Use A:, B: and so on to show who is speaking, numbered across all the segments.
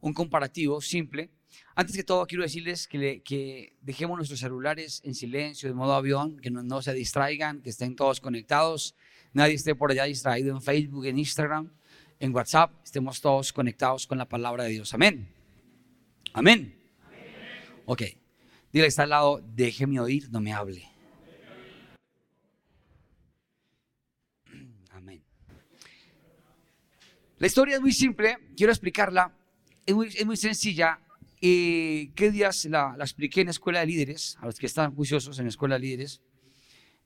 A: un comparativo simple. Antes que todo, quiero decirles que, dejemos nuestros celulares en silencio, de modo avión, que no, no se distraigan, que estén todos conectados. Nadie esté por allá distraído en Facebook, en Instagram, en WhatsApp. Estemos todos conectados con la palabra de Dios. Amén. Amén. Ok. Dile, está al lado, déjeme oír, no me hable. Amén. La historia es muy simple, quiero explicarla. Es muy, es muy sencilla. Eh, ¿Qué días la, la, expliqué en la escuela de líderes? A los que están juiciosos en la escuela de líderes.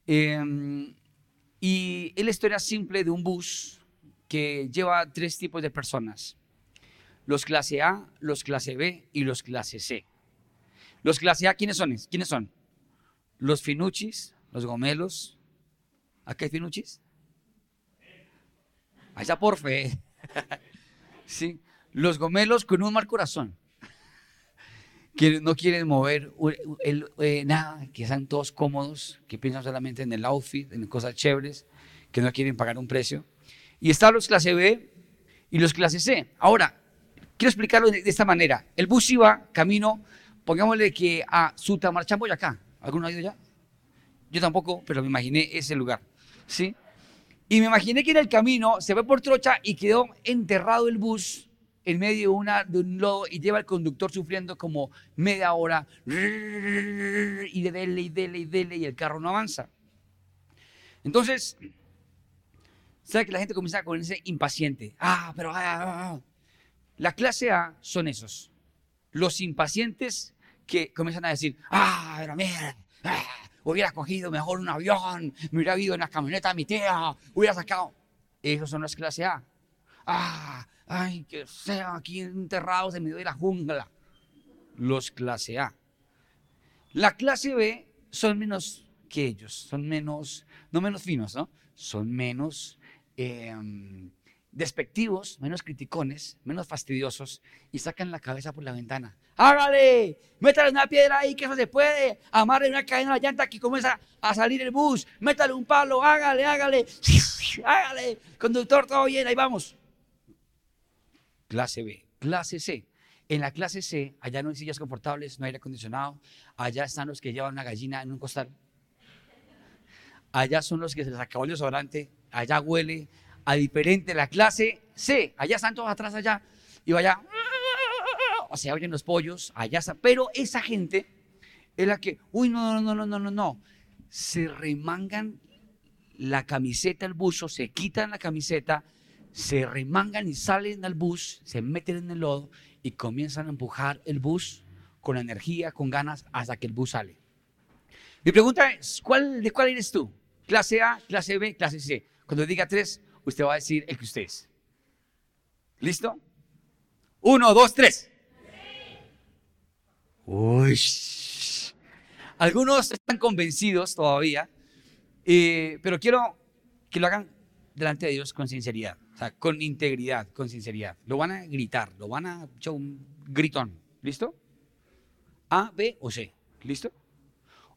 A: Eh, y es la historia simple de un bus que lleva tres tipos de personas. Los clase A, los clase B y los clase C. Los clase A, ¿quiénes son? ¿Quiénes son? Los finuchis, los gomelos. ¿Acá hay finuchis? Allá por fe. sí. Los gomelos con un mal corazón. Que no quieren mover el, eh, nada, que están todos cómodos, que piensan solamente en el outfit, en cosas chéveres, que no quieren pagar un precio. Y están los clase B y los clase C. Ahora, quiero explicarlo de, esta manera. El bus iba camino, pongámosle que a Sutamarchán, acá. ¿Alguno ha ido ya? Yo tampoco, pero me imaginé ese lugar. ¿Sí? Y me imaginé que en el camino se ve por trocha y quedó enterrado el bus en medio de, una, de un lodo y lleva el conductor sufriendo como media hora y de dele y dele y dele y el carro no avanza. Entonces, ¿sabe que la gente comienza con ese impaciente? Ah, pero... Ah, ah, ah. La clase A son esos. Los impacientes que comienzan a decir, ah, pero mira, hubiera cogido mejor un avión, me hubiera ido en la camioneta de mi tía, hubiera sacado. Esos son los clase A. Ah, ay, que sea aquí enterrados en medio de la jungla. Los clase A. La clase B son menos que ellos, son menos, no menos finos, ¿no? Son menos em, despectivos, menos criticones, menos fastidiosos y sacan la cabeza por la ventana. Hágale, métale una piedra ahí que eso se puede, amarre una cadena a la llanta que comienza a salir el bus, métale un palo, hágale, hágale, hágale, conductor, todo bien, ahí vamos. Clase B. Clase C. En la clase C, allá no hay sillas confortables, no hay aire acondicionado. Allá están los que llevan una gallina en un costal. Allá son los que se les acabó el desodorante. Allá huele a diferente. La clase C, allá están todos atrás allá. Y vaya, o sea, oyen los pollos, allá está. Pero esa gente es la que, uy, no, no, no, no, no, no. Se remangan la camiseta, el buzo, se quitan la camiseta, se remangan y salen al bus, se meten en el lodo y comienzan a empujar el bus con energía, con ganas, hasta que el bus sale. Mi pregunta es, ¿cuál, ¿de cuál eres tú? ¿Clase A, clase B, clase C? Cuando diga tres, usted va a decir el que usted es. ¿Listo? Uno, dos, tres. Uy. Algunos están convencidos todavía, eh, pero quiero que lo hagan delante de Dios con sinceridad con integridad, con sinceridad. Lo van a gritar, lo van a echar un gritón. ¿Listo? A, B o C. ¿Listo?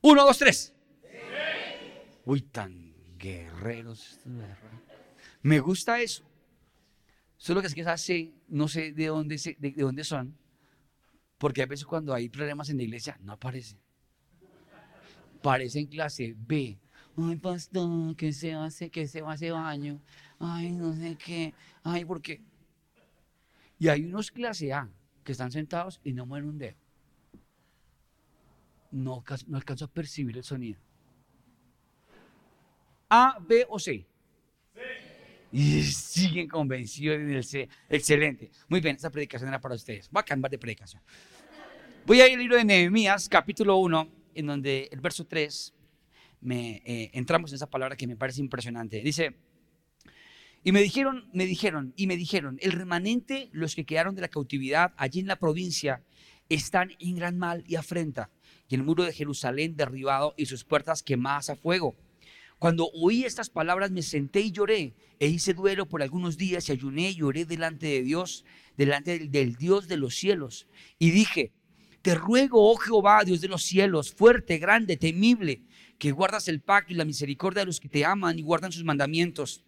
A: Uno, dos, tres. Uy, tan guerreros. Me gusta eso. Solo que es que C, no sé de dónde, de, de dónde son, porque a veces cuando hay problemas en la iglesia no aparecen. Parece clase B. Ay, pastor, que se hace, que se hace baño ay, no sé qué, ay, ¿por qué? Y hay unos clase A que están sentados y no mueven un dedo. No, no alcanzo a percibir el sonido. A, B o C. Y siguen convencidos en el C. Excelente. Muy bien, esta predicación era para ustedes. Voy a cambiar de predicación. Voy a ir al libro de Nehemías, capítulo 1, en donde el verso 3 me, eh, entramos en esa palabra que me parece impresionante. Dice, y me dijeron, me dijeron, y me dijeron, el remanente, los que quedaron de la cautividad allí en la provincia, están en gran mal y afrenta, y el muro de Jerusalén derribado y sus puertas quemadas a fuego. Cuando oí estas palabras me senté y lloré, e hice duelo por algunos días y ayuné y lloré delante de Dios, delante del, del Dios de los cielos. Y dije, te ruego, oh Jehová, Dios de los cielos, fuerte, grande, temible, que guardas el pacto y la misericordia de los que te aman y guardan sus mandamientos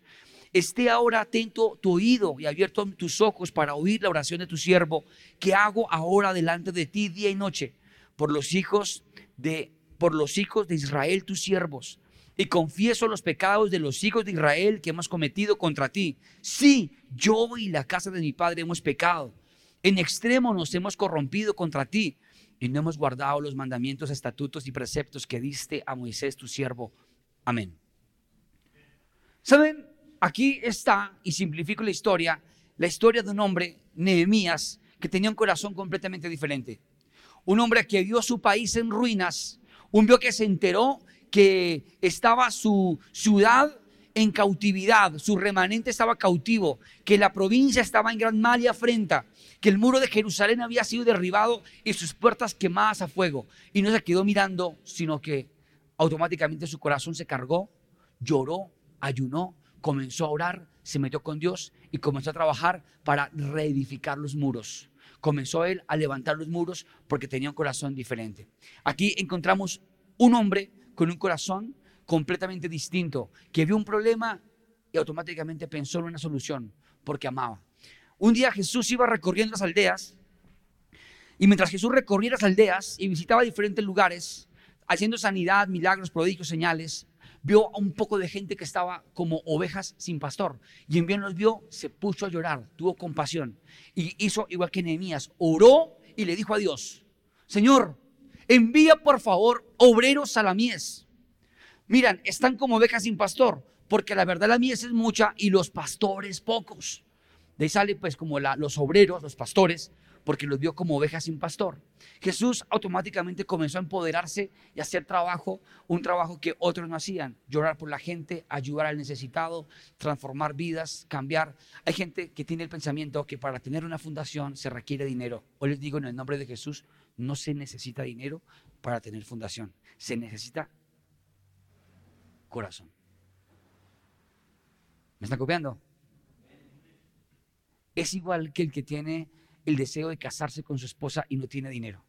A: Esté ahora atento tu oído y abierto tus ojos para oír la oración de tu siervo que hago ahora delante de ti día y noche por los hijos de por los hijos de Israel tus siervos y confieso los pecados de los hijos de Israel que hemos cometido contra ti. Sí, yo y la casa de mi padre hemos pecado. En extremo nos hemos corrompido contra ti y no hemos guardado los mandamientos, estatutos y preceptos que diste a Moisés tu siervo. Amén. ¿Saben? Aquí está, y simplifico la historia, la historia de un hombre, Nehemías, que tenía un corazón completamente diferente. Un hombre que vio su país en ruinas, un hombre que se enteró que estaba su ciudad en cautividad, su remanente estaba cautivo, que la provincia estaba en gran mal y afrenta, que el muro de Jerusalén había sido derribado y sus puertas quemadas a fuego. Y no se quedó mirando, sino que automáticamente su corazón se cargó, lloró, ayunó, comenzó a orar, se metió con Dios y comenzó a trabajar para reedificar los muros. Comenzó él a levantar los muros porque tenía un corazón diferente. Aquí encontramos un hombre con un corazón completamente distinto, que vio un problema y automáticamente pensó en una solución, porque amaba. Un día Jesús iba recorriendo las aldeas, y mientras Jesús recorría las aldeas y visitaba diferentes lugares, haciendo sanidad, milagros, prodigios, señales, vio a un poco de gente que estaba como ovejas sin pastor. Y en bien los vio, se puso a llorar, tuvo compasión. Y hizo igual que Nehemías, oró y le dijo a Dios, Señor, envía por favor obreros a la mies. Miran, están como ovejas sin pastor, porque la verdad la mies es mucha y los pastores pocos. De ahí sale pues como los obreros, los pastores, porque los vio como ovejas sin pastor. Jesús automáticamente comenzó a empoderarse y a hacer trabajo, un trabajo que otros no hacían, llorar por la gente, ayudar al necesitado, transformar vidas, cambiar. Hay gente que tiene el pensamiento que para tener una fundación se requiere dinero. Hoy les digo en el nombre de Jesús, no se necesita dinero para tener fundación, se necesita corazón. ¿Me están copiando? Es igual que el que tiene el deseo de casarse con su esposa y no tiene dinero.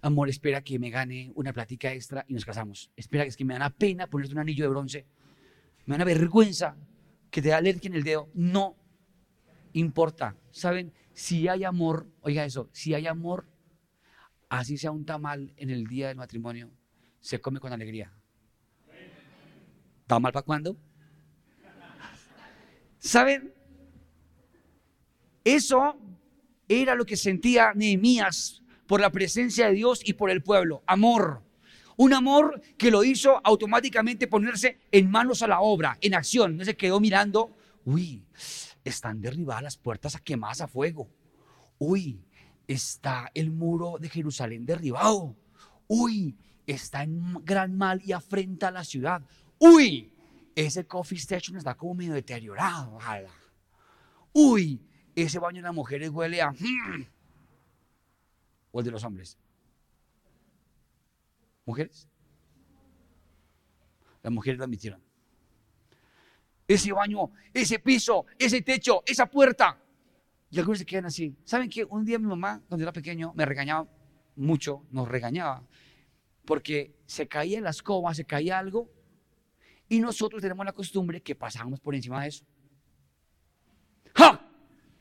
A: Amor, espera que me gane una plática extra y nos casamos. Espera que es que me da pena ponerte un anillo de bronce. Me da vergüenza que te alerguen el dedo. No importa. ¿Saben? Si hay amor, oiga eso, si hay amor, así sea un tamal en el día del matrimonio, se come con alegría. ¿Tamal para cuándo? ¿Saben? Eso era lo que sentía Nehemías por la presencia de Dios y por el pueblo. Amor. Un amor que lo hizo automáticamente ponerse en manos a la obra, en acción. No se quedó mirando, uy, están derribadas las puertas a quemadas a fuego. Uy, está el muro de Jerusalén derribado. Uy, está en gran mal y afrenta a la ciudad. Uy, ese coffee station está como medio deteriorado. Uy, ese baño de las mujeres huele a... Hmm, o el de los hombres. ¿Mujeres? Las mujeres lo admitieron ese baño, ese piso, ese techo, esa puerta. Y algunos se quedan así. ¿Saben qué? Un día mi mamá, cuando era pequeño, me regañaba mucho, nos regañaba, porque se caía la escoba, se caía algo, y nosotros tenemos la costumbre que pasamos por encima de eso. ¡Ja!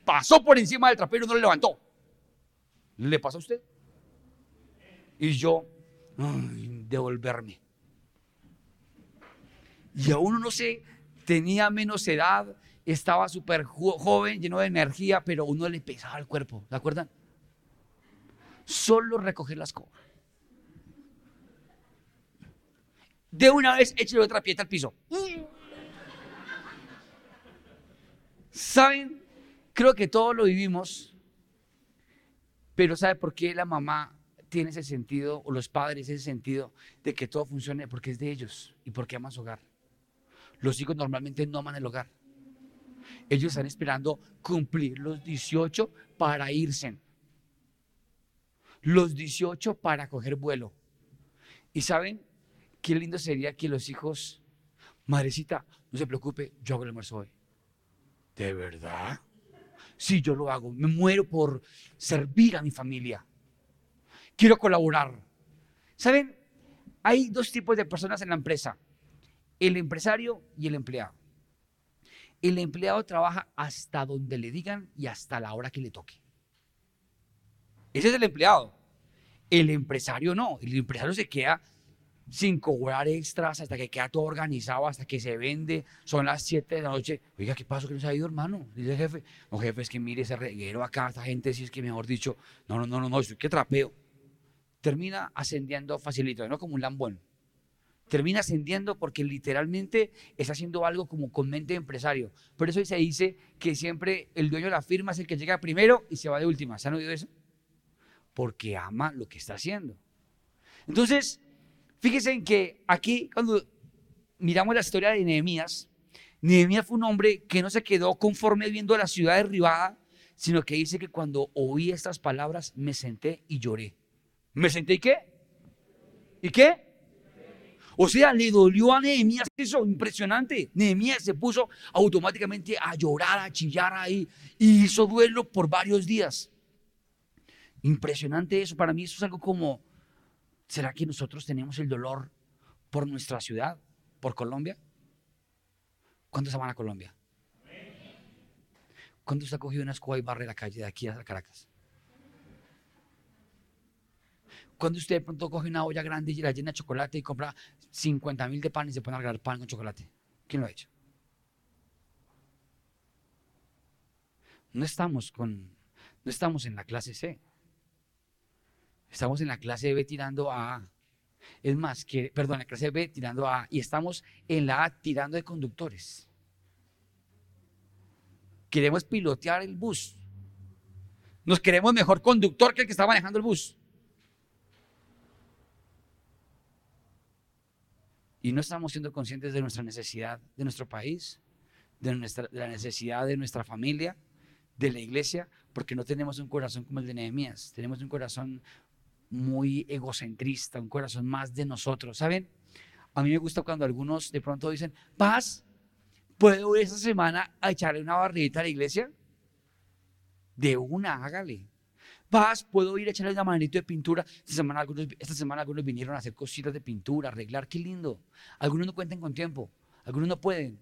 A: Pasó por encima del trapero y no lo levantó. ¿Le pasa a usted? Y yo, devolverme. Y a uno no sé tenía menos edad, estaba súper joven, lleno de energía, pero uno le pesaba el cuerpo, ¿de acuerdan? Solo recoger las cosas. De una vez échale otra piedra al piso. ¿Saben? Creo que todos lo vivimos, pero ¿sabe por qué la mamá tiene ese sentido, o los padres ese sentido de que todo funcione? Porque es de ellos y porque aman su hogar. Los hijos normalmente no aman el hogar. Ellos están esperando cumplir los 18 para irse. Los 18 para coger vuelo. Y saben qué lindo sería que los hijos, madrecita, no se preocupe, yo hago el almuerzo hoy. ¿De verdad? Sí, yo lo hago. Me muero por servir a mi familia. Quiero colaborar. ¿Saben? Hay dos tipos de personas en la empresa el empresario y el empleado. el empleado trabaja hasta donde le digan y hasta la hora que le toque. Ese es el empleado. El empresario no. El empresario se queda sin cobrar extras hasta que queda todo organizado, hasta que se vende. Son las 7 de la noche. Oiga, ¿qué pasó que no se ha ido, hermano? Dice el jefe. No, jefe, es que mire ese reguero acá, esta gente, si es que mejor dicho, no, no, no, no, no, estoy que trapeo. Termina ascendiendo facilito, no como un lambón. Termina ascendiendo porque literalmente está haciendo algo como con mente de empresario. Por eso se dice que siempre el dueño de la firma es el que llega primero y se va de última. ¿Se han oído eso? Porque ama lo que está haciendo. Entonces, Fíjense en que aquí, cuando miramos la historia de Nehemías, Nehemías fue un hombre que no se quedó conforme viendo la ciudad derribada, sino que dice que cuando oí estas palabras me senté y lloré. ¿Me senté y qué? ¿Y qué? O sea, le dolió a Nehemías eso, impresionante. Nehemías se puso automáticamente a llorar, a chillar ahí y hizo duelo por varios días. Impresionante eso, para mí eso es algo como ¿Será que nosotros tenemos el dolor por nuestra ciudad, por Colombia? ¿Cuántos van a Colombia? ¿Cuántos ha cogido una escoba y barre la calle de aquí a Caracas? Cuando usted de pronto coge una olla grande y la llena de chocolate y compra 50 mil de pan y se pone a regalar pan con chocolate? ¿Quién lo ha hecho? No estamos con, no estamos en la clase C. Estamos en la clase B tirando a. Es más, que, perdón, la clase B tirando a A. Y estamos en la A tirando de conductores. Queremos pilotear el bus. Nos queremos mejor conductor que el que está manejando el bus. Y no estamos siendo conscientes de nuestra necesidad de nuestro país, de, nuestra, de la necesidad de nuestra familia, de la iglesia, porque no tenemos un corazón como el de Nehemías. Tenemos un corazón muy egocentrista, un corazón más de nosotros. ¿Saben? A mí me gusta cuando algunos de pronto dicen, vas, ¿puedo esta semana a echarle una barrita a la iglesia? De una, hágale. Vas, puedo ir a echarle una manito de pintura. Esta semana, algunos, esta semana algunos vinieron a hacer cositas de pintura, arreglar, qué lindo. Algunos no cuentan con tiempo, algunos no pueden,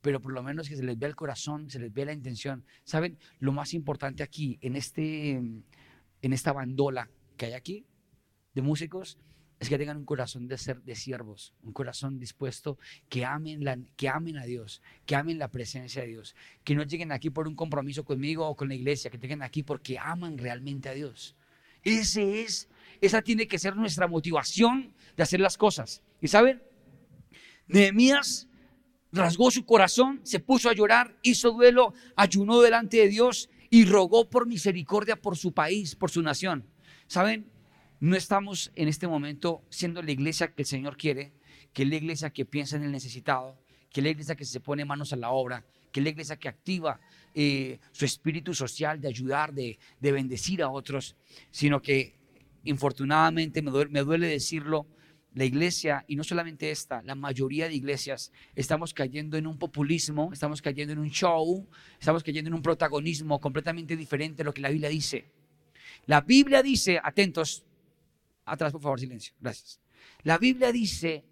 A: pero por lo menos que se les vea el corazón, se les vea la intención. ¿Saben? Lo más importante aquí, en, este, en esta bandola que hay aquí, de músicos es que tengan un corazón de ser de siervos, un corazón dispuesto que amen, la, que amen a Dios, que amen la presencia de Dios, que no lleguen aquí por un compromiso conmigo o con la iglesia, que lleguen aquí porque aman realmente a Dios. Ese es, esa tiene que ser nuestra motivación de hacer las cosas. Y saben, Nehemías rasgó su corazón, se puso a llorar, hizo duelo, ayunó delante de Dios y rogó por misericordia por su país, por su nación. ¿Saben? No estamos en este momento siendo la iglesia que el Señor quiere, que es la iglesia que piensa en el necesitado, que es la iglesia que se pone manos a la obra, que es la iglesia que activa eh, su espíritu social de ayudar, de, bendecir a otros, sino que infortunadamente, me duele, decirlo, la iglesia, y no solamente esta, la mayoría de iglesias, estamos cayendo en un populismo, estamos cayendo en un show, estamos cayendo en un protagonismo completamente diferente a lo que la Biblia dice. La Biblia dice, atentos, Atrás, por favor, silencio. Gracias. La Biblia dice,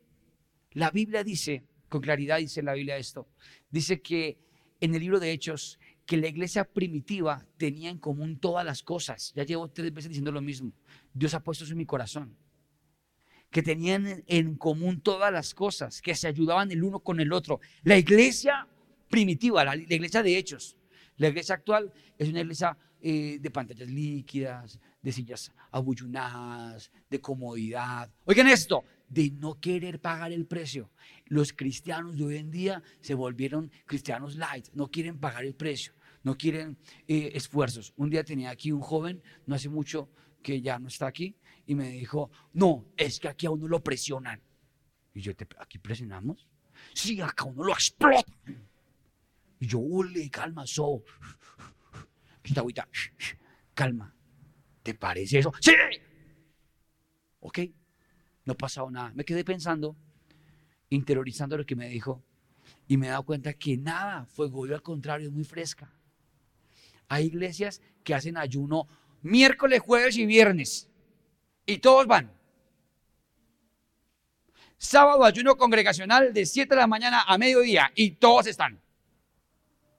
A: la Biblia dice, con claridad dice la Biblia esto, dice que en el libro de Hechos, que la iglesia primitiva tenía en común todas las cosas. Ya llevo tres veces diciendo lo mismo. Dios ha puesto eso en mi corazón. Que tenían en común todas las cosas, que se ayudaban el uno con el otro. La iglesia primitiva, la, iglesia de Hechos. La iglesia actual es una iglesia eh, de pantallas líquidas, de sillas abullunadas, de comodidad. Oigan esto, de no querer pagar el precio. Los cristianos de hoy en día se volvieron cristianos light, no quieren pagar el precio, no quieren eh, esfuerzos. Un día tenía aquí un joven, no hace mucho que ya no está aquí, y me dijo, no, es que aquí a uno lo presionan. Y yo, ¿aquí presionamos? Sí, acá uno lo explota. Y yo, ole, calma, so. Calma. ¿Te parece eso? Sí. Ok, no ha pasado nada. Me quedé pensando, interiorizando lo que me dijo y me he dado cuenta que nada fue goyo, al contrario, es muy fresca. Hay iglesias que hacen ayuno miércoles, jueves y viernes y todos van. Sábado ayuno congregacional de 7 de la mañana a mediodía y todos están.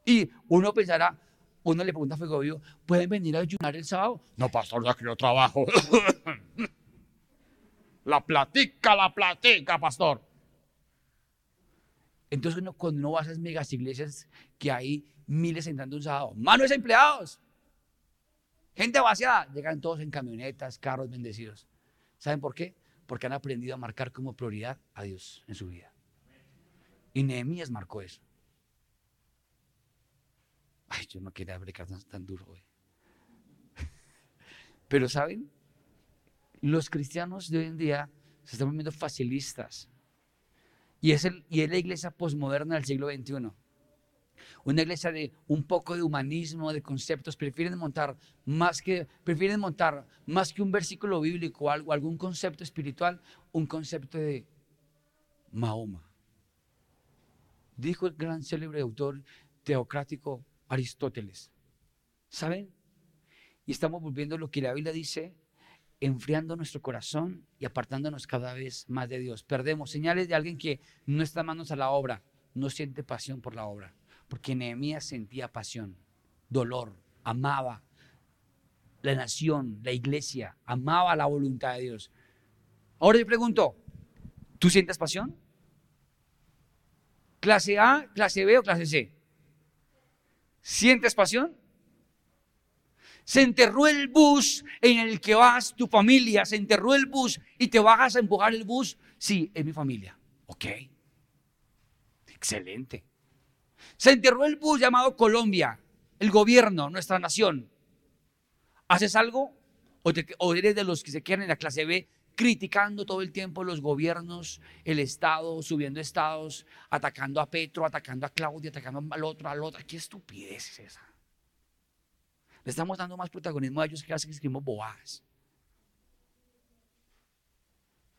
A: Y uno pensará, uno le pregunta a Fuego Vivo, ¿pueden venir a ayunar el sábado?
B: No, pastor, ya que yo trabajo. la platica, la platica, pastor.
A: Entonces uno, cuando uno va a esas megas iglesias que hay miles entrando un sábado, manos empleados, gente vaciada, llegan todos en camionetas, carros bendecidos. ¿Saben por qué? Porque han aprendido a marcar como prioridad a Dios en su vida. Y Nehemías marcó eso. Yo no quería brecar tan, tan duro hoy. Pero ¿saben? Los cristianos de hoy en día se están volviendo facilistas. Y es, el, y es la iglesia posmoderna del siglo XXI. Una iglesia de un poco de humanismo, de conceptos. Prefieren montar más que, prefieren montar más que un versículo bíblico o algún concepto espiritual, un concepto de Mahoma. Dijo el gran célebre autor teocrático Aristóteles. ¿Saben? Y estamos volviendo a lo que la Biblia dice, enfriando nuestro corazón y apartándonos cada vez más de Dios. Perdemos señales de alguien que no está manos a la obra, no siente pasión por la obra. Porque Nehemías sentía pasión, dolor, amaba la nación, la iglesia, amaba la voluntad de Dios. Ahora yo pregunto, ¿tú sientes pasión? ¿Clase A, clase B o clase C? ¿Sientes pasión? Se enterró el bus en el que vas, tu familia, se enterró el bus y te bajas a empujar el bus. Sí, es mi familia. Ok. Excelente. Se enterró el bus llamado Colombia, el gobierno, nuestra nación. ¿Haces algo? ¿O, eres de los que se quedan en la clase B criticando todo el tiempo los gobiernos, el Estado, subiendo estados, atacando a Petro, atacando a Claudia, atacando al otro, al otro. ¿Qué estupidez es esa? Le estamos dando más protagonismo a ellos que casi que escribimos bobadas.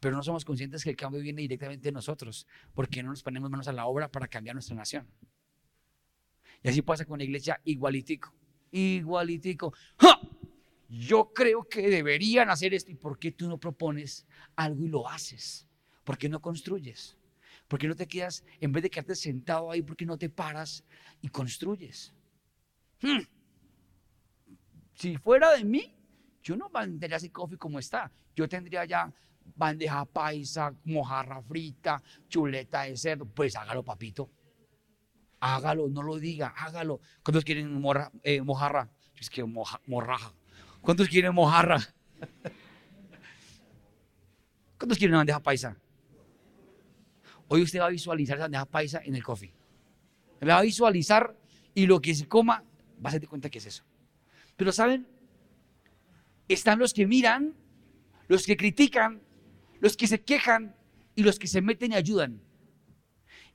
A: Pero no somos conscientes que el cambio viene directamente de nosotros, porque no nos ponemos manos a la obra para cambiar nuestra nación. Y así pasa con la iglesia igualitico, igualitico. ¡Ja! Yo creo que deberían hacer esto. ¿Y por qué tú no propones algo y lo haces? ¿Por qué no construyes? ¿Por qué no te quedas, en vez de quedarte sentado ahí, por qué no te paras y construyes? Hmm. Si fuera de mí, yo no vendería ese coffee como está. Yo tendría ya bandeja paisa, mojarra frita, chuleta de cerdo. Pues hágalo, papito. Hágalo, no lo diga, hágalo. ¿Cuántos quieren eh, mojarra? Es que morraja. ¿Cuántos quieren mojarra? ¿Cuántos quieren una bandeja paisa? Hoy usted va a visualizar esa bandeja paisa en el coffee. La va a visualizar y lo que se coma, va a se cuenta que es eso. Pero ¿saben? Están los que miran, los que critican, los que se quejan y los que se meten y ayudan.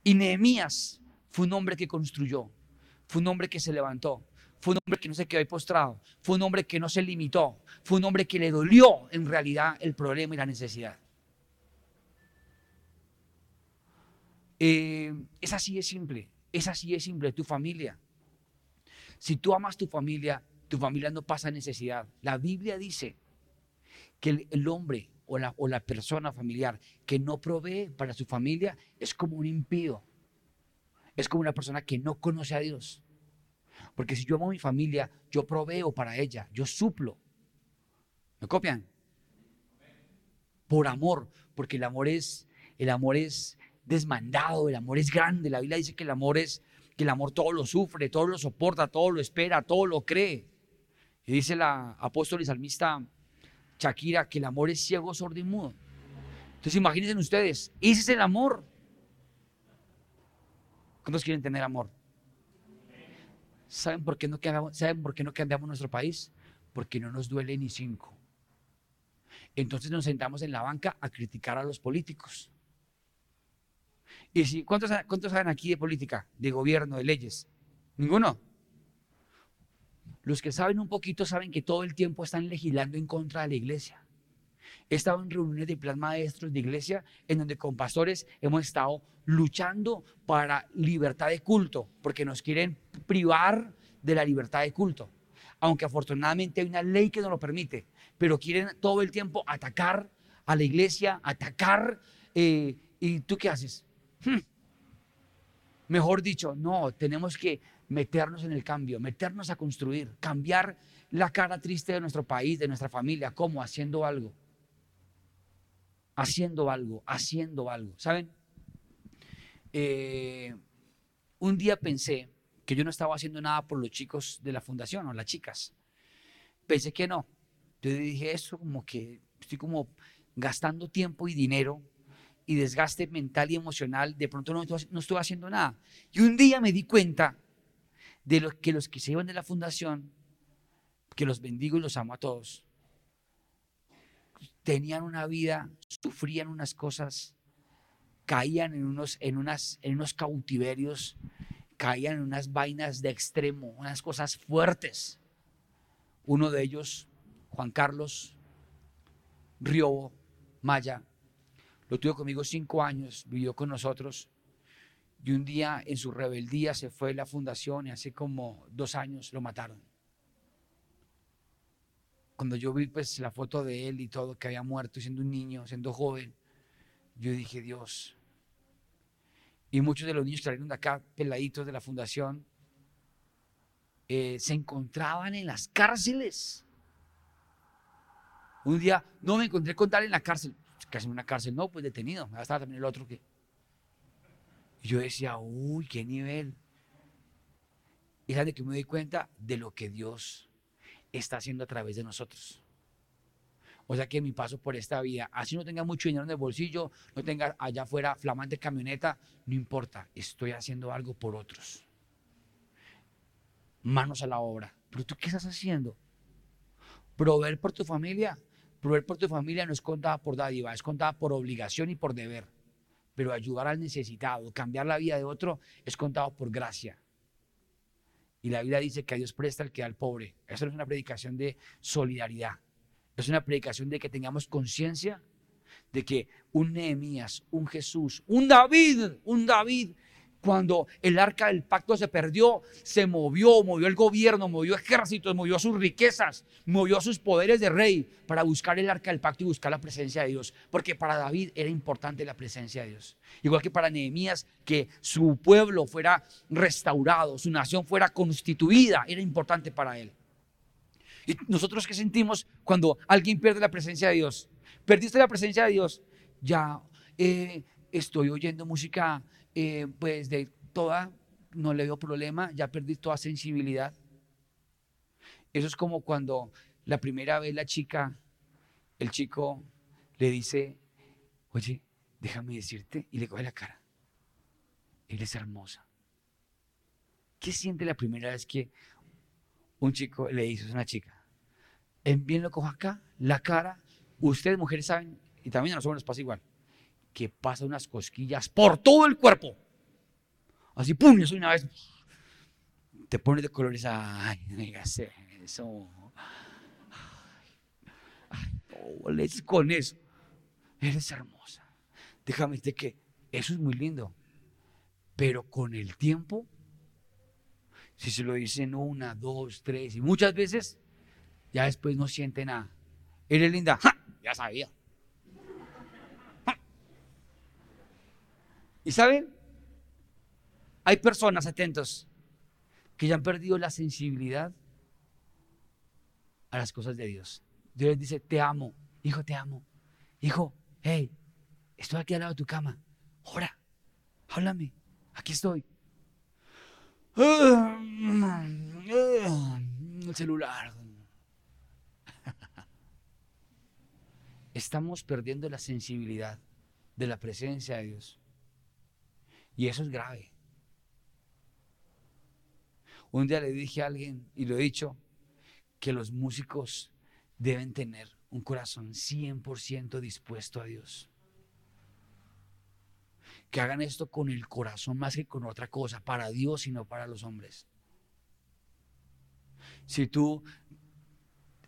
A: Y Nehemías fue un hombre que construyó, fue un hombre que se levantó, fue un hombre que no se quedó ahí postrado. Fue un hombre que no se limitó. Fue un hombre que le dolió en realidad el problema y la necesidad. Eh, es así de simple. Es así de simple. Tu familia. Si tú amas tu familia, tu familia no pasa necesidad. La Biblia dice que el, hombre o la, o la persona familiar que no provee para su familia es como un impío. Es como una persona que no conoce a Dios. Porque si yo amo a mi familia, yo proveo para ella, yo suplo. ¿Me copian? Por amor, porque el amor es, el amor es desmandado, el amor es grande. La Biblia dice que el amor es, que el amor todo lo sufre, todo lo soporta, todo lo espera, todo lo cree. Y dice la apóstol y salmista Shakira que el amor es ciego, sordo y mudo. Entonces imagínense ustedes, ese es el amor. ¿Cuántos quieren tener amor? ¿Saben por qué no cambiamos, ¿saben por qué no nuestro país? Porque no nos duele ni cinco. Entonces nos sentamos en la banca a criticar a los políticos. ¿Y si, ¿cuántos, ¿Cuántos saben aquí de política, de gobierno, de leyes? ¿Ninguno? Los que saben un poquito saben que todo el tiempo están legislando en contra de la iglesia. He estado en reuniones de plan maestros de iglesia en donde con pastores hemos estado luchando para libertad de culto, porque nos quieren privar de la libertad de culto. Aunque afortunadamente hay una ley que nos lo permite, pero quieren todo el tiempo atacar a la iglesia, atacar. Eh, ¿Y tú qué haces? Hmm. Mejor dicho, no, tenemos que meternos en el cambio, meternos a construir, cambiar la cara triste de nuestro país, de nuestra familia. ¿Cómo? Haciendo algo. Haciendo algo, haciendo algo. ¿Saben? Eh, un día pensé que yo no estaba haciendo nada por los chicos de la fundación o las chicas. Pensé que no. Yo dije eso como que estoy como gastando tiempo y dinero y desgaste mental y emocional. De pronto no, no estoy haciendo nada. Y un día me di cuenta de lo, que los que se iban de la fundación, que los bendigo y los amo a todos, tenían una vida, sufrían unas cosas, caían en unos, en unas, en unos cautiverios, caían en unas vainas de extremo, unas cosas fuertes. Uno de ellos, Juan Carlos Río Maya, lo tuvo conmigo cinco años, vivió con nosotros y un día en su rebeldía se fue a la fundación y hace como dos años lo mataron. Cuando yo vi pues la foto de él y todo, que había muerto siendo un niño, siendo joven, yo dije, Dios. Y muchos de los niños que salieron de acá, peladitos de la fundación, eh, se encontraban en las cárceles. Un día no me encontré con tal en la cárcel. Casi en una cárcel, no, pues detenido. Estaba también el otro que y yo decía, uy, qué nivel. Y de que me doy cuenta de lo que Dios está haciendo a través de nosotros. O sea que mi paso por esta vida, así no tenga mucho dinero en el bolsillo, no tenga allá afuera flamante camioneta, no importa, estoy haciendo algo por otros. Manos a la obra. Pero tú, ¿qué estás haciendo? Proveer por tu familia. Proveer por tu familia no es contada por dádiva, es contada por obligación y por deber pero ayudar al necesitado, cambiar la vida de otro, es contado por gracia. Y la Biblia dice que a Dios presta el que da al pobre. Eso es una predicación de solidaridad. Es una predicación de que tengamos conciencia de que un Nehemías, un Jesús, un David, un David cuando el arca del pacto se perdió, se movió, movió el gobierno, movió ejércitos, movió sus riquezas, movió sus poderes de rey para buscar el arca del pacto y buscar la presencia de Dios. Porque para David era importante la presencia de Dios. Igual que para Nehemías, que su pueblo fuera restaurado, su nación fuera constituida, era importante para él. ¿Y nosotros qué sentimos cuando alguien pierde la presencia de Dios? Perdiste la presencia de Dios, ya eh, estoy oyendo música eh, pues de toda, no le veo problema, ya perdí toda sensibilidad. Eso es como cuando la primera vez la chica, el chico le dice, oye, déjame decirte, y le coge la cara. Eres hermosa. ¿Qué siente la primera vez que un chico le dice a una chica? En bien lo cojo acá, la cara. Ustedes, mujeres, saben, y también a los hombres pasa igual que pasa unas cosquillas por todo el cuerpo. Así, pum, eso una vez te pones de colores. Ay, digas eso. Ay, con eso. Eres hermosa. Déjame decirte que eso es muy lindo. Pero con el tiempo, si se lo dicen una, dos, tres, y muchas veces, ya después no siente nada. Eres linda. Ya sabía. Y saben, hay personas atentos que ya han perdido la sensibilidad a las cosas de Dios. Dios les dice, te amo, hijo, te amo. Hijo, hey, estoy aquí al lado de tu cama. Ora, háblame, aquí estoy. El celular. Estamos perdiendo la sensibilidad de la presencia de Dios. Y eso es grave. Un día le dije a alguien, y lo he dicho, que los músicos deben tener un corazón 100% dispuesto a Dios. Que hagan esto con el corazón más que con otra cosa, para Dios y no para los hombres. Si tú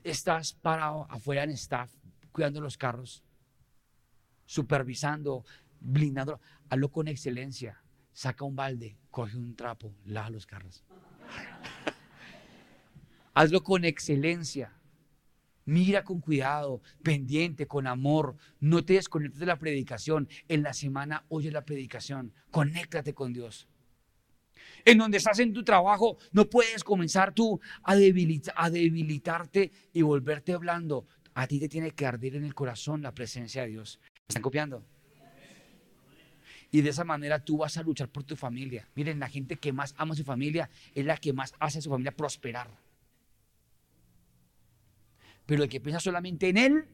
A: estás parado afuera en staff, cuidando los carros, supervisando, blindando, hazlo con excelencia saca un balde, coge un trapo, lava los carros. Hazlo con excelencia. Mira con cuidado, pendiente, con amor. No te desconectes de la predicación. En la semana oye la predicación. Conéctate con Dios. En donde estás en tu trabajo, no puedes comenzar tú a, a debilitarte y volverte blando. A ti te tiene que arder en el corazón la presencia de Dios. ¿Me están copiando? Y de esa manera tú vas a luchar por tu familia. Miren, la gente que más ama a su familia es la que más hace a su familia prosperar. Pero el que piensa solamente en él,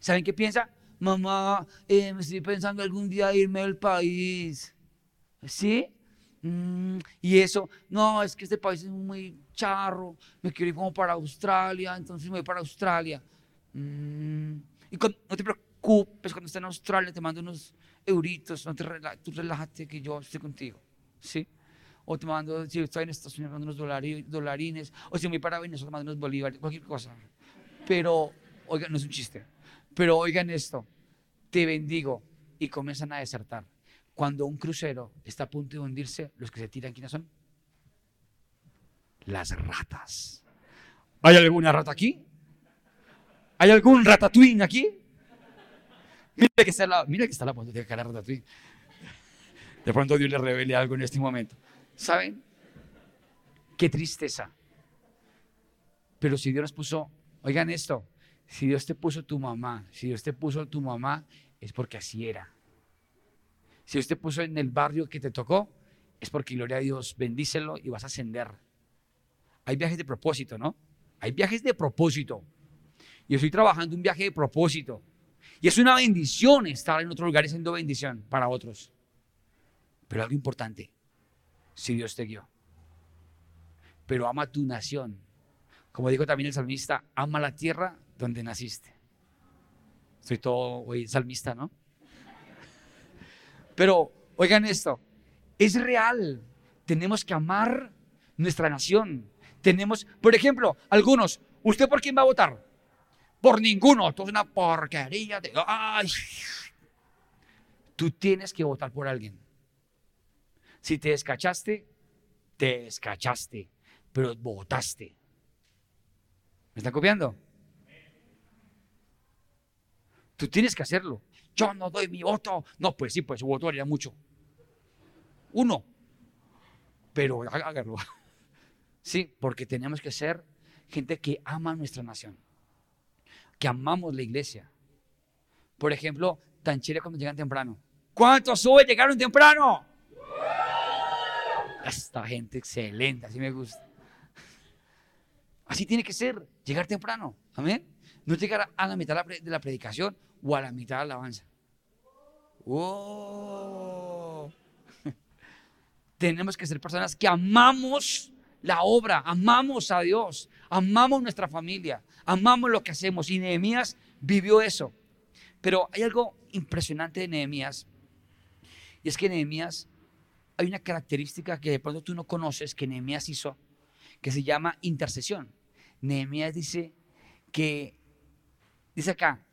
A: ¿saben qué piensa? Mamá, eh, me estoy pensando algún día irme del país. ¿Sí? Mm, y eso, no, es que este país es muy charro, me quiero ir como para Australia, entonces me voy para Australia. Mm, y no te preocupes, cuando estés en Australia te mando unos euritos, no te tú relájate que yo estoy contigo. ¿Sí? O te mando, si estoy en Estados Unidos, mando unos dolarines, o si me voy para Venezuela, mando unos bolívares, cualquier cosa. Pero, oigan, no es un chiste, pero oigan esto, te bendigo y comienzan a desertar. Cuando un crucero está a punto de hundirse, los que se tiran, ¿quiénes son? Las ratas. ¿Hay alguna rata aquí? ¿Hay algún ratatouille aquí? Mira que está la, mira que está la de cara ratatouille. De pronto Dios le revele algo en este momento. ¿Saben? Qué tristeza. Pero si Dios nos puso Oigan esto, si Dios te puso tu mamá, si Dios te puso tu mamá, es porque así era. Si Dios te puso en el barrio que te tocó, es porque, gloria a Dios, bendícelo y vas a ascender. Hay viajes de propósito, ¿no? Hay viajes de propósito. Yo estoy trabajando un viaje de propósito. Y es una bendición estar en otro lugar siendo bendición para otros. Pero algo importante, si Dios te guió. Pero ama tu nación como dijo también el salmista, ama la tierra donde naciste. Soy todo hoy salmista, ¿no? Pero oigan esto, es real. Tenemos que amar nuestra nación. Tenemos, por ejemplo, algunos, ¿usted por quién va a votar? Por ninguno. Esto es una porquería. ¡Ay! Tú tienes que votar por alguien. Si te descachaste, te descachaste, pero votaste. ¿Me están copiando? Tú tienes que hacerlo. Yo no doy mi voto. No, pues sí, pues su voto haría mucho. Uno. Pero hágalo. Sí, porque tenemos que ser gente que ama nuestra nación. Que amamos la iglesia. Por ejemplo, tan chile cuando llegan temprano. ¿Cuántos sube llegaron temprano? Esta gente excelente, así me gusta. Así tiene que ser, llegar temprano. Amén. No llegar a la mitad de la predicación o a la mitad de la alabanza. Oh. Tenemos que ser personas que amamos la obra, amamos a Dios, amamos nuestra familia, amamos lo que hacemos. Y Nehemías vivió eso. Pero hay algo impresionante de Nehemías. Y es que Nehemías, hay una característica que de pronto tú no conoces que Nehemías hizo que se llama intercesión. Nehemías dice que, dice acá,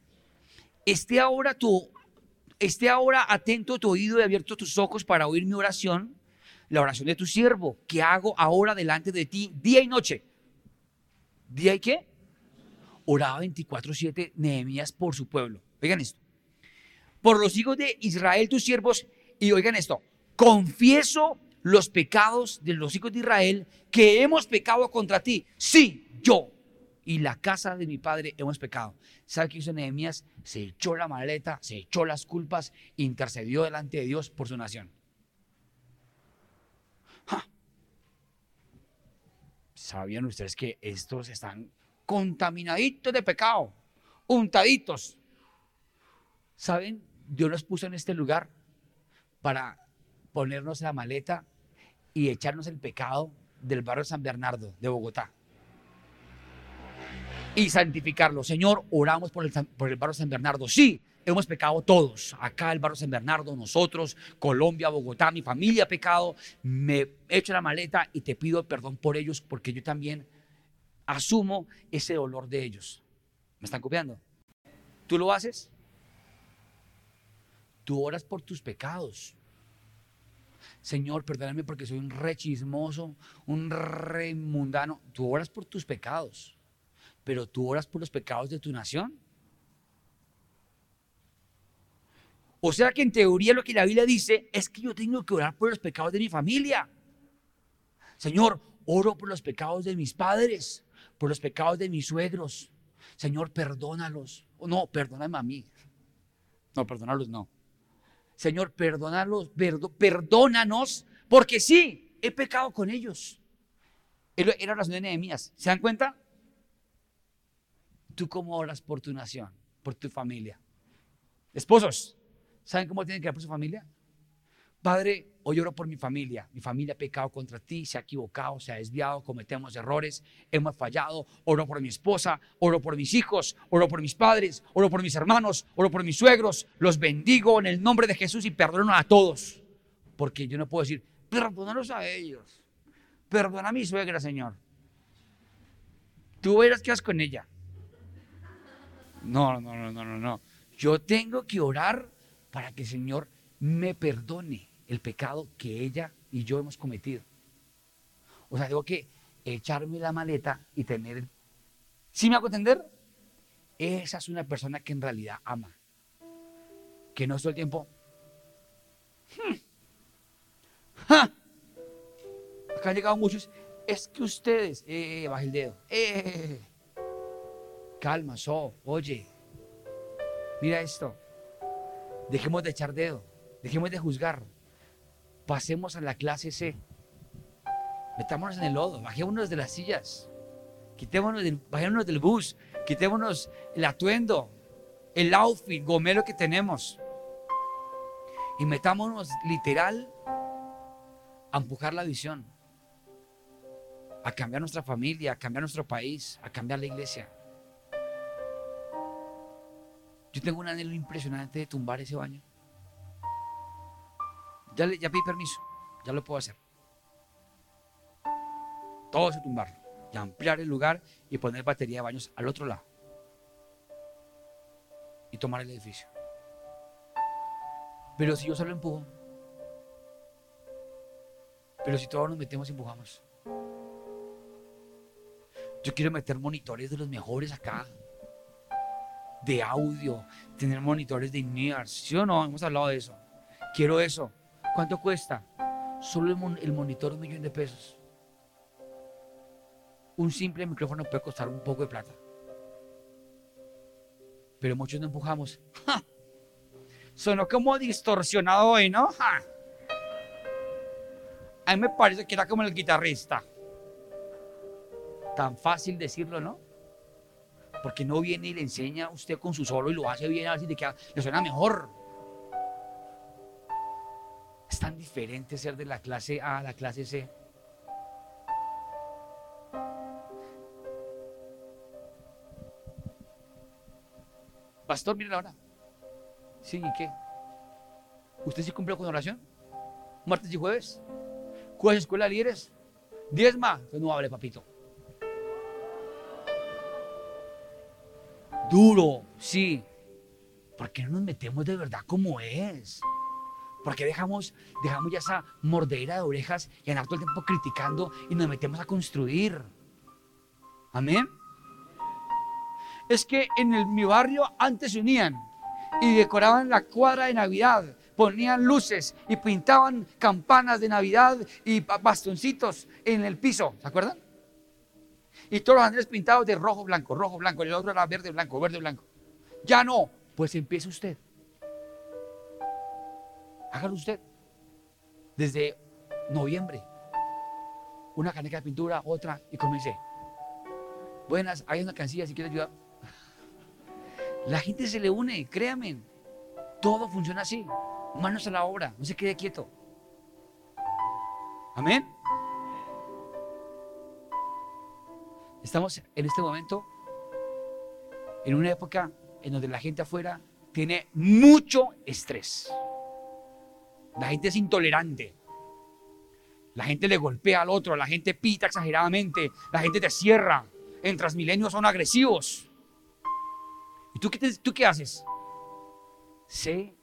A: esté ahora tu, esté ahora atento tu oído y abierto tus ojos para oír mi oración, la oración de tu siervo, que hago ahora delante de ti día y noche. ¿Día y qué? Oraba 24-7 Nehemías por su pueblo. Oigan esto. Por los hijos de Israel, tus siervos, y oigan esto, confieso los pecados de los hijos de Israel que hemos pecado contra ti. Sí, yo y la casa de mi padre hemos pecado. ¿Sabe qué hizo Nehemías? Se echó la maleta, se echó las culpas, intercedió delante de Dios por su nación. ¿Sabían ustedes que estos están contaminaditos de pecado? Untaditos. ¿Saben? Dios los puso en este lugar para ponernos la maleta y echarnos el pecado del barrio San Bernardo de Bogotá y santificarlo. Señor, oramos por el, por el barrio San Bernardo. Sí, hemos pecado todos. Acá el barrio San Bernardo, nosotros, Colombia, Bogotá, mi familia ha pecado. Me echo la maleta y te pido perdón por ellos porque yo también asumo ese dolor de ellos. ¿Me están copiando? ¿Tú lo haces? Tú oras por tus pecados. Señor, perdóname porque soy un re chismoso, un re mundano. Tú oras por tus pecados, pero tú oras por los pecados de tu nación. O sea que en teoría lo que la Biblia dice es que yo tengo que orar por los pecados de mi familia. Señor, oro por los pecados de mis padres, por los pecados de mis suegros. Señor, perdónalos. No, perdóname a mí. No, perdónalos no. Señor, perdónalos, perdónanos, porque sí, he pecado con ellos. Era oración de Nehemías. ¿Se dan cuenta? ¿Tú cómo oras por tu nación, por tu familia? Esposos, ¿saben cómo tienen que orar por su familia? Padre, hoy oro por mi familia. Mi familia ha pecado contra ti, se ha equivocado, se ha desviado, cometemos errores, hemos fallado. Oro por mi esposa, oro por mis hijos, oro por mis padres, oro por mis hermanos, oro por mis suegros. Los bendigo en el nombre de Jesús y perdono a todos. Porque yo no puedo decir, perdónalos a ellos. Perdona a mi suegra, Señor. Tú verás qué haces con ella. No, no, no, no, no, no. Yo tengo que orar para que el Señor me perdone el pecado que ella y yo hemos cometido. O sea, tengo que echarme la maleta y tener. ¿Sí me hago entender? Esa es una persona que en realidad ama. Que no es todo el tiempo... Hmm, Acá han llegado muchos. Es que ustedes... Eh, baja el dedo. Eh, calma, so, oye. Mira esto. Dejemos de echar dedo. Dejemos de juzgar pasemos a la clase C. Metámonos en el lodo, bajémonos de las sillas, quitémonos del, bajémonos del bus, quitémonos el atuendo, el outfit gomelo que tenemos y metámonos literal a empujar la visión, a cambiar nuestra familia, a cambiar nuestro país, a cambiar la iglesia. Yo tengo un anhelo impresionante de tumbar ese baño. Ya, ya pedí permiso, ya lo puedo hacer. Todo eso tumbarlo y ampliar el lugar y poner batería de baños al otro lado. Y tomar el edificio. Pero si yo solo empujo, pero si todos nos metemos y empujamos. Yo quiero meter monitores de los mejores acá. De audio, tener monitores de in ¿Sí o no? Hemos hablado de eso. Quiero eso. ¿Cuánto cuesta? Solo el, monitor un millón de pesos. Un simple micrófono puede costar un poco de plata. Pero muchos no empujamos. Sonó como distorsionado hoy, ¿no? A mí me parece que era como el guitarrista. Tan fácil decirlo, ¿no? Porque no viene y le enseña a usted con su solo y lo hace bien, a ver si le, queda, le suena mejor. Diferente ser de la clase A a la clase C. Pastor, mire la hora. Sí, ¿y qué? ¿Usted sí cumplió con oración? ¿Martes y jueves? ¿Cuál es escuela de líderes? ¿Diezma? Pues no hable, papito. Duro, sí. ¿Por qué no nos metemos de verdad como es? Porque dejamos, dejamos ya esa mordedera de orejas y andar todo el tiempo criticando y nos metemos a construir. Amén. Es que en mi barrio antes se unían y decoraban la cuadra de Navidad, ponían luces y pintaban campanas de Navidad y bastoncitos en el piso. ¿Se acuerdan? Y todos los andrés pintados de rojo, blanco, rojo, blanco. El otro era verde, blanco, verde, blanco. Ya no. Pues empieza usted. Hágalo usted. Desde noviembre. Una caneca de pintura, otra, y comencé. Buenas, hay una cancilla si quiere ayudar. La gente se le une, créanme. Todo funciona así. Manos a la obra, no se quede quieto. Amén. Estamos en este momento en una época en donde la gente afuera tiene mucho estrés. La gente es intolerante. La gente le golpea al otro, la gente pita exageradamente, la gente te cierra. En Transmilenio son agresivos. ¿Y tú qué, haces? Sé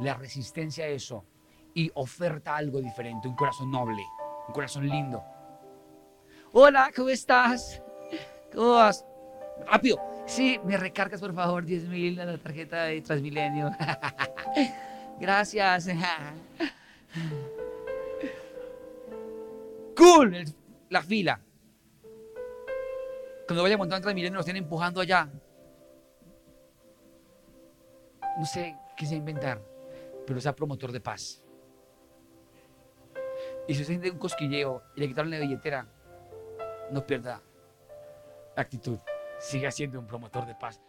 A: la resistencia a eso y oferta algo diferente, un corazón noble, un corazón lindo. Hola, ¿cómo estás? ¿Cómo vas? Rápido. Sí, me recargas por favor 10 mil a la tarjeta de Transmilenio. Gracias. Cool. la fila. Cuando vaya montando en Transmilenio, nos estén empujando allá. No sé qué se inventar, pero sea promotor de paz. Y si usted siente un cosquilleo y le quitaron la billetera, no pierda actitud. Siga siendo un promotor de paz.